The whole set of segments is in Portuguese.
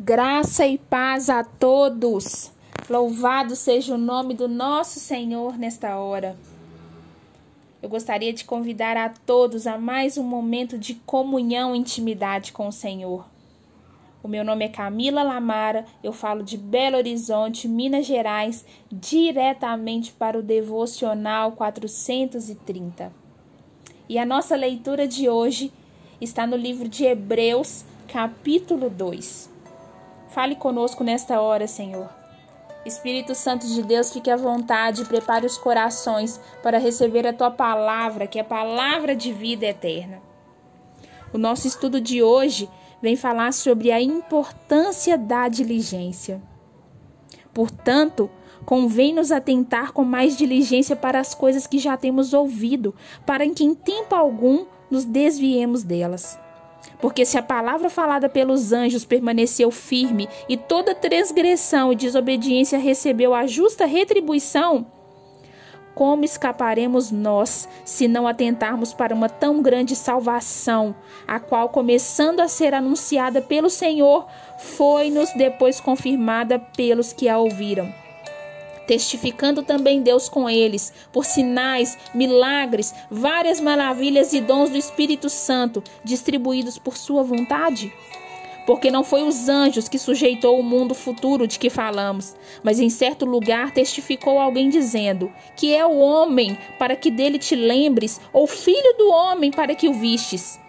Graça e paz a todos. Louvado seja o nome do nosso Senhor nesta hora. Eu gostaria de convidar a todos a mais um momento de comunhão e intimidade com o Senhor. O meu nome é Camila Lamara, eu falo de Belo Horizonte, Minas Gerais, diretamente para o Devocional 430. E a nossa leitura de hoje está no livro de Hebreus, capítulo 2. Fale conosco nesta hora, Senhor. Espírito Santo de Deus, fique à vontade e prepare os corações para receber a tua palavra, que é a palavra de vida eterna. O nosso estudo de hoje vem falar sobre a importância da diligência. Portanto, convém nos atentar com mais diligência para as coisas que já temos ouvido, para que em tempo algum nos desviemos delas. Porque se a palavra falada pelos anjos permaneceu firme e toda transgressão e desobediência recebeu a justa retribuição, como escaparemos nós se não atentarmos para uma tão grande salvação, a qual, começando a ser anunciada pelo Senhor, foi-nos depois confirmada pelos que a ouviram? Testificando também Deus com eles, por sinais, milagres, várias maravilhas e dons do Espírito Santo, distribuídos por sua vontade? Porque não foi os anjos que sujeitou o mundo futuro de que falamos, mas em certo lugar testificou alguém dizendo: Que é o homem para que dele te lembres, ou filho do homem para que o vistes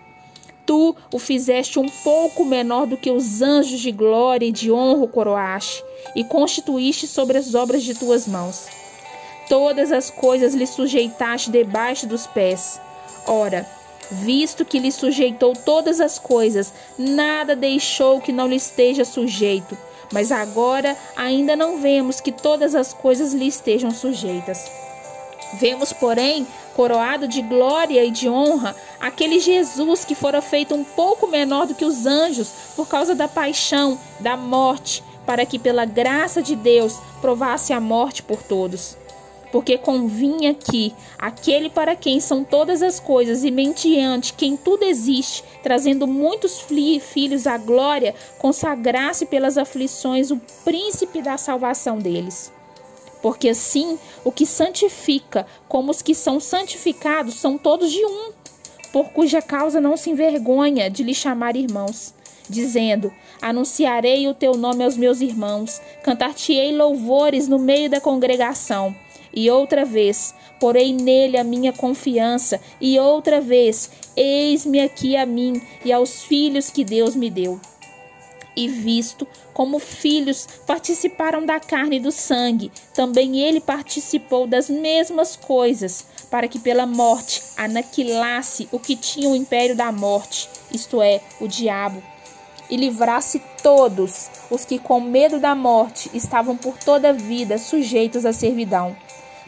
tu o fizeste um pouco menor do que os anjos de glória e de honra coroaste, e constituíste sobre as obras de tuas mãos. Todas as coisas lhe sujeitaste debaixo dos pés. Ora, visto que lhe sujeitou todas as coisas, nada deixou que não lhe esteja sujeito. Mas agora ainda não vemos que todas as coisas lhe estejam sujeitas. Vemos, porém, coroado de glória e de honra, aquele Jesus que fora feito um pouco menor do que os anjos por causa da paixão, da morte, para que pela graça de Deus provasse a morte por todos. Porque convinha que aquele para quem são todas as coisas e mediante quem tudo existe, trazendo muitos filhos à glória, consagrasse pelas aflições o príncipe da salvação deles porque assim o que santifica, como os que são santificados, são todos de um, por cuja causa não se envergonha de lhe chamar irmãos, dizendo: Anunciarei o teu nome aos meus irmãos, cantar-te-ei louvores no meio da congregação. E outra vez, porei nele a minha confiança, e outra vez, eis-me aqui a mim e aos filhos que Deus me deu e visto como filhos participaram da carne e do sangue, também ele participou das mesmas coisas, para que pela morte aniquilasse o que tinha o império da morte, isto é, o diabo, e livrasse todos os que com medo da morte estavam por toda a vida sujeitos à servidão.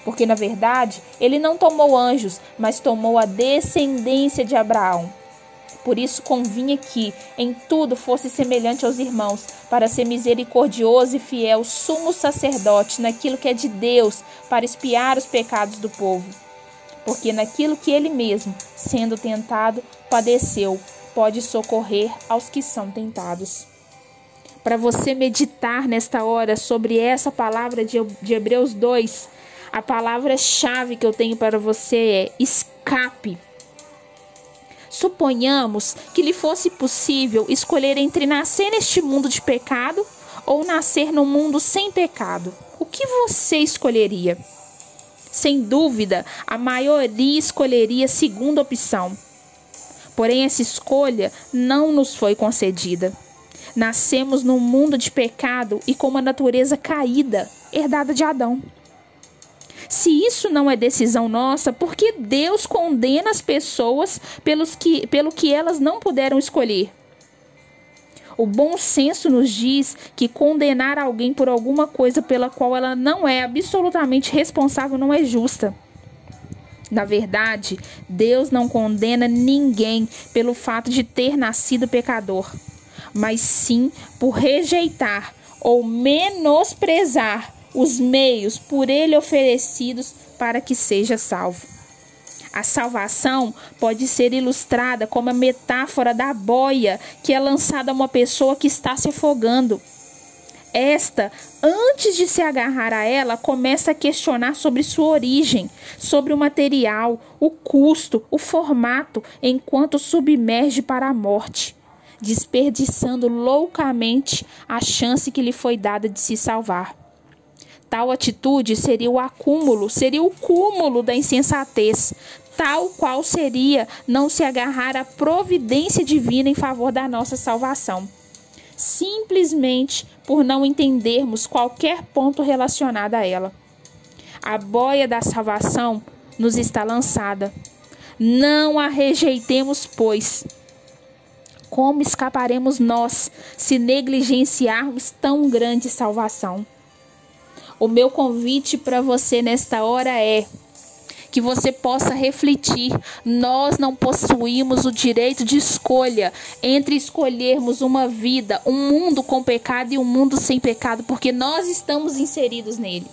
Porque na verdade ele não tomou anjos, mas tomou a descendência de Abraão. Por isso convinha que em tudo fosse semelhante aos irmãos, para ser misericordioso e fiel, sumo sacerdote naquilo que é de Deus, para espiar os pecados do povo. Porque naquilo que ele mesmo, sendo tentado, padeceu, pode socorrer aos que são tentados. Para você meditar nesta hora sobre essa palavra de Hebreus 2, a palavra-chave que eu tenho para você é escape. Suponhamos que lhe fosse possível escolher entre nascer neste mundo de pecado ou nascer no mundo sem pecado. O que você escolheria? Sem dúvida, a maioria escolheria a segunda opção. Porém, essa escolha não nos foi concedida. Nascemos num mundo de pecado e com uma natureza caída, herdada de Adão. Se isso não é decisão nossa, por que Deus condena as pessoas pelos que, pelo que elas não puderam escolher? O bom senso nos diz que condenar alguém por alguma coisa pela qual ela não é absolutamente responsável não é justa. Na verdade, Deus não condena ninguém pelo fato de ter nascido pecador, mas sim por rejeitar ou menosprezar os meios por ele oferecidos para que seja salvo. A salvação pode ser ilustrada como a metáfora da boia que é lançada a uma pessoa que está se afogando. Esta, antes de se agarrar a ela, começa a questionar sobre sua origem, sobre o material, o custo, o formato, enquanto submerge para a morte, desperdiçando loucamente a chance que lhe foi dada de se salvar. Tal atitude seria o acúmulo, seria o cúmulo da insensatez, tal qual seria não se agarrar à providência divina em favor da nossa salvação simplesmente por não entendermos qualquer ponto relacionado a ela. A boia da salvação nos está lançada. Não a rejeitemos, pois. Como escaparemos nós se negligenciarmos tão grande salvação? O meu convite para você nesta hora é que você possa refletir. Nós não possuímos o direito de escolha entre escolhermos uma vida, um mundo com pecado e um mundo sem pecado, porque nós estamos inseridos nele.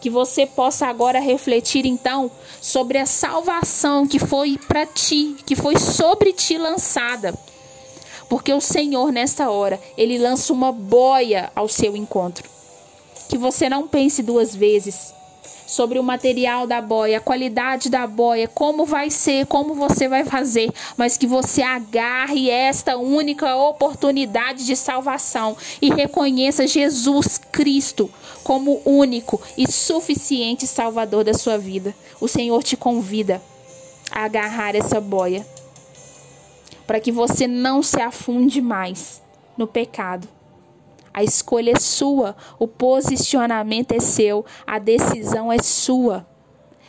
Que você possa agora refletir então sobre a salvação que foi para ti, que foi sobre ti lançada. Porque o Senhor, nesta hora, ele lança uma boia ao seu encontro. Que você não pense duas vezes sobre o material da boia, a qualidade da boia, como vai ser, como você vai fazer, mas que você agarre esta única oportunidade de salvação e reconheça Jesus Cristo como único e suficiente Salvador da sua vida. O Senhor te convida a agarrar essa boia para que você não se afunde mais no pecado a escolha é sua, o posicionamento é seu, a decisão é sua.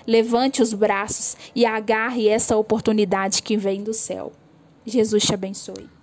Levante os braços e agarre essa oportunidade que vem do céu. Jesus te abençoe.